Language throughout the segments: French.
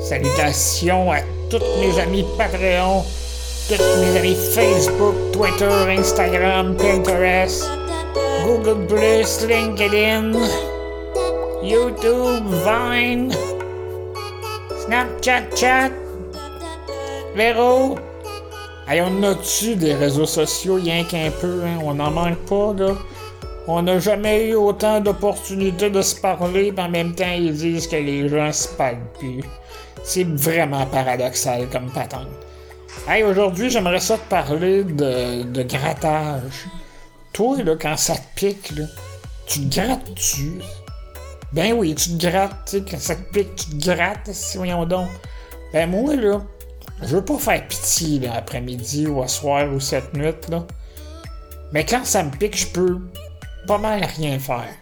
Salutations à tous mes amis Patreon, tous mes amis Facebook, Twitter, Instagram, Pinterest, Google LinkedIn, YouTube, Vine, Snapchat, Chat, Véro. Hey, on a-tu des réseaux sociaux, rien qu'un peu, hein? On n'en manque pas, là. On n'a jamais eu autant d'opportunités de se parler, mais en même temps, ils disent que les gens se parlent plus. C'est vraiment paradoxal comme patente. Hey, aujourd'hui, j'aimerais ça te parler de, de grattage. Toi, là, quand ça te pique, là, tu te grattes-tu? Ben oui, tu te grattes, tu sais, quand ça te pique, tu te grattes, si donc. Ben moi, là, je veux pas faire pitié, là, après-midi ou à soir ou cette nuit, là. Mais quand ça me pique, je peux pas mal rien faire.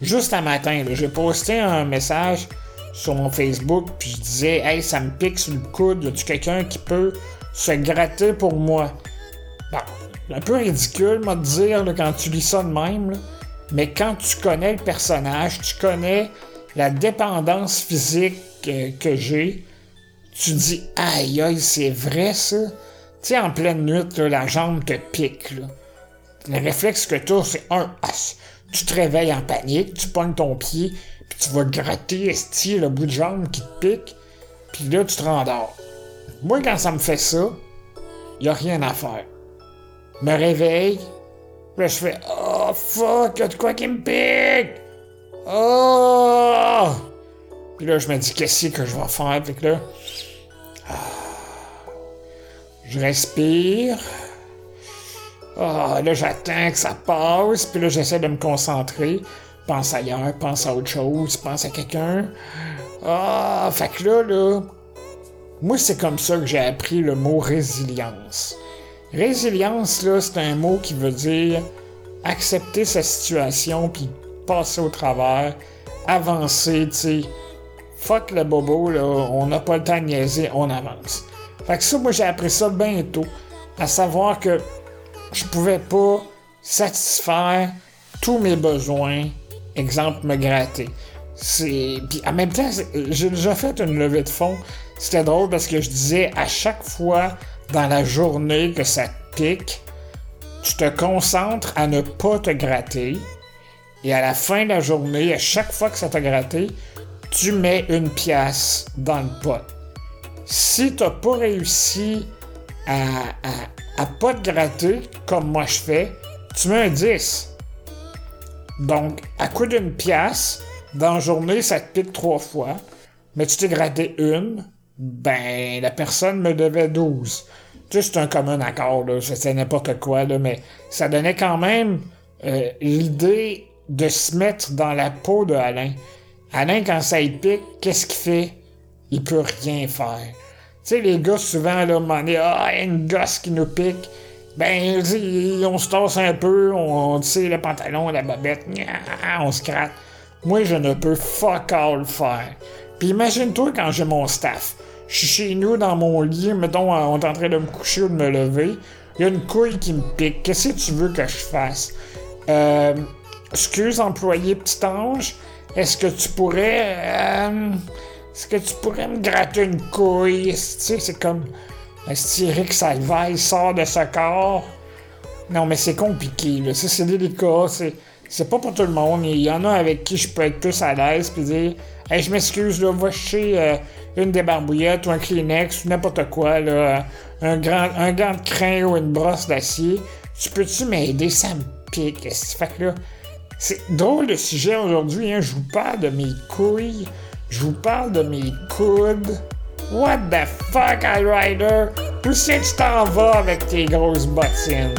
Juste un matin, j'ai posté un message sur mon Facebook, puis je disais, hey, ça me pique sur le coude, y quelqu'un qui peut se gratter pour moi? Bon, un peu ridicule, moi, de dire, quand tu lis ça de même, mais quand tu connais le personnage, tu connais la dépendance physique que, j'ai, tu dis, aïe, aïe, c'est vrai ça? Tu sais, en pleine nuit, la jambe te pique, là. Le réflexe que tu as, c'est un. Tu te réveilles en panique, tu pognes ton pied, puis tu vas gratter esti, le bout de jambe qui te pique, puis là, tu te rendors. Moi, quand ça me fait ça, y a rien à faire. Me réveille, là, je fais Oh fuck, y'a de quoi qui me pique! Oh! Puis là, je me dis Qu'est-ce que je vais faire? Puis là, ah, je respire. Ah, là, j'attends que ça passe, puis là, j'essaie de me concentrer. Pense ailleurs, pense à autre chose, pense à quelqu'un. Ah, fait que là, là, moi, c'est comme ça que j'ai appris le mot résilience. Résilience, là, c'est un mot qui veut dire accepter sa situation, puis passer au travers, avancer, tu sais. Fuck le bobo, là, on n'a pas le temps de niaiser, on avance. Fait que ça, moi, j'ai appris ça bientôt. À savoir que je pouvais pas satisfaire tous mes besoins, exemple me gratter. Puis en même temps, j'ai déjà fait une levée de fond. C'était drôle parce que je disais à chaque fois dans la journée que ça pique, tu te concentres à ne pas te gratter. Et à la fin de la journée, à chaque fois que ça t'a gratté, tu mets une pièce dans le pot. Si t'as pas réussi à pas te gratter, comme moi je fais, tu mets un 10. Donc, à coup d'une pièce, dans la journée, ça te pique trois fois, mais tu t'es gratté une, ben, la personne me devait 12. Tu sais, c'est un commun accord, là, c'est n'importe quoi, là, mais ça donnait quand même euh, l'idée de se mettre dans la peau de Alain. Alain, quand ça y pique, qu'est-ce qu'il fait? Il peut rien faire. Tu sais, les gars, souvent, là, m'en ah, il y a une gosse qui nous pique. Ben, on se tasse un peu, on, tire le pantalon, la babette, on se gratte. Moi, je ne peux fuck all faire. Puis imagine-toi quand j'ai mon staff. Je suis chez nous dans mon lit, mettons, on est en train de me coucher ou de me lever. Il y a une couille qui me pique. Qu'est-ce que tu veux que je fasse? Euh, excuse, employé petit ange, est-ce que tu pourrais. Euh, est-ce que tu pourrais me gratter une couille? Tu sais, c'est comme. Que Salvaille sort de ce corps? Non, mais c'est compliqué, là. Ça, c'est délicat. C'est, c'est pas pour tout le monde. Il y en a avec qui je peux être plus à l'aise puis dire Hey, je m'excuse, là, va chercher euh, une débarbouillette ou un Kleenex ou n'importe quoi, là. Un, grand, un gant de crin ou une brosse d'acier. Tu peux-tu m'aider? Ça me pique. Fait que là, c'est drôle le sujet aujourd'hui, hein. Je vous parle de mes couilles. Je vous parle de mes coudes. What the fuck, Rider? Où c'est que tu t'en vas avec tes grosses bottines?